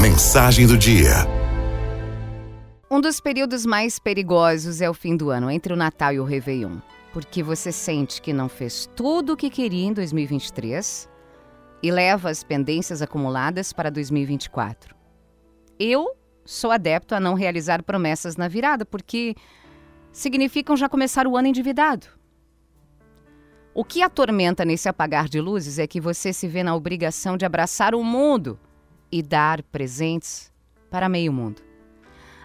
Mensagem do dia. Um dos períodos mais perigosos é o fim do ano, entre o Natal e o Réveillon. Porque você sente que não fez tudo o que queria em 2023 e leva as pendências acumuladas para 2024. Eu sou adepto a não realizar promessas na virada, porque significam já começar o ano endividado. O que atormenta nesse apagar de luzes é que você se vê na obrigação de abraçar o mundo e dar presentes para meio mundo.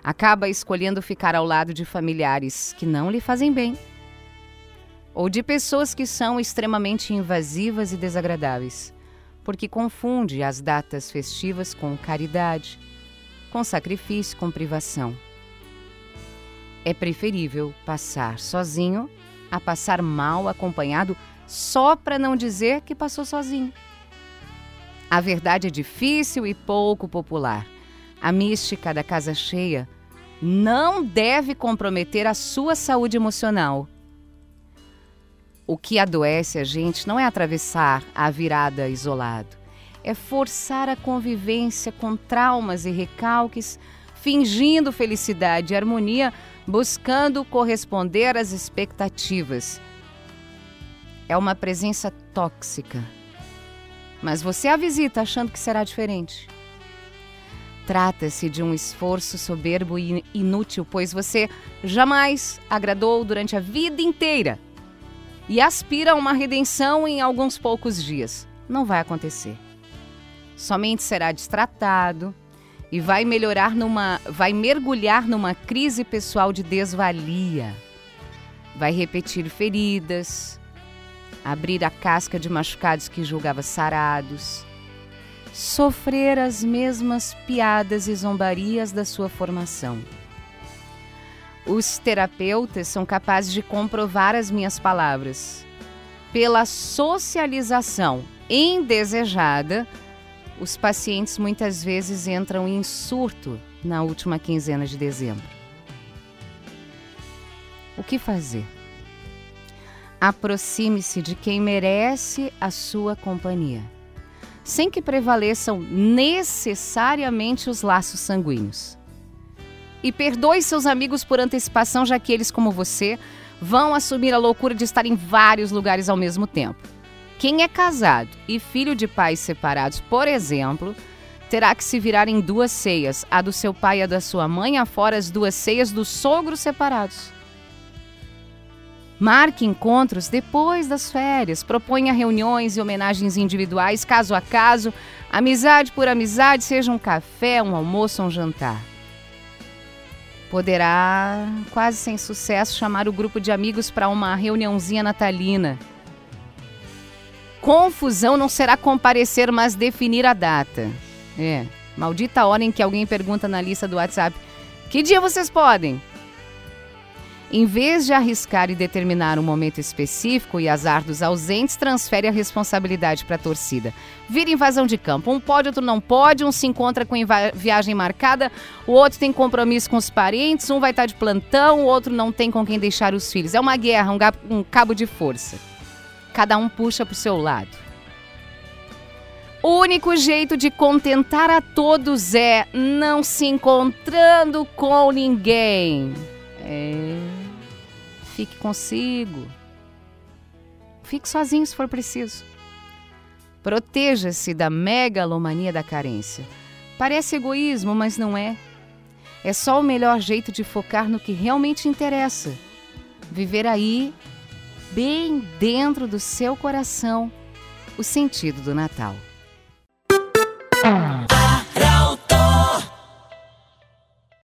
Acaba escolhendo ficar ao lado de familiares que não lhe fazem bem ou de pessoas que são extremamente invasivas e desagradáveis, porque confunde as datas festivas com caridade, com sacrifício, com privação. É preferível passar sozinho a passar mal acompanhado só para não dizer que passou sozinho. A verdade é difícil e pouco popular. A mística da casa cheia não deve comprometer a sua saúde emocional. O que adoece a gente não é atravessar a virada isolado, é forçar a convivência com traumas e recalques, fingindo felicidade e harmonia, buscando corresponder às expectativas. É uma presença tóxica mas você a visita achando que será diferente. Trata-se de um esforço soberbo e inútil, pois você jamais agradou durante a vida inteira e aspira a uma redenção em alguns poucos dias. Não vai acontecer. Somente será destratado e vai melhorar numa, vai mergulhar numa crise pessoal de desvalia. Vai repetir feridas, abrir a casca de machucados que julgava sarados, sofrer as mesmas piadas e zombarias da sua formação. Os terapeutas são capazes de comprovar as minhas palavras. Pela socialização indesejada, os pacientes muitas vezes entram em surto na última quinzena de dezembro. O que fazer? Aproxime-se de quem merece a sua companhia, sem que prevaleçam necessariamente os laços sanguíneos. E perdoe seus amigos por antecipação, já que eles, como você, vão assumir a loucura de estar em vários lugares ao mesmo tempo. Quem é casado e filho de pais separados, por exemplo, terá que se virar em duas ceias, a do seu pai e a da sua mãe, afora as duas ceias dos sogros separados. Marque encontros depois das férias, proponha reuniões e homenagens individuais, caso a caso, amizade por amizade, seja um café, um almoço ou um jantar. Poderá, quase sem sucesso, chamar o grupo de amigos para uma reuniãozinha natalina. Confusão não será comparecer, mas definir a data. É, maldita hora em que alguém pergunta na lista do WhatsApp: Que dia vocês podem? Em vez de arriscar e determinar um momento específico e azar dos ausentes, transfere a responsabilidade para a torcida. Vira invasão de campo. Um pode, outro não pode, um se encontra com viagem marcada, o outro tem compromisso com os parentes, um vai estar de plantão, o outro não tem com quem deixar os filhos. É uma guerra, um, um cabo de força. Cada um puxa para o seu lado. O único jeito de contentar a todos é não se encontrando com ninguém. É. Fique consigo. Fique sozinho se for preciso. Proteja-se da megalomania da carência. Parece egoísmo, mas não é. É só o melhor jeito de focar no que realmente interessa. Viver aí, bem dentro do seu coração, o sentido do Natal.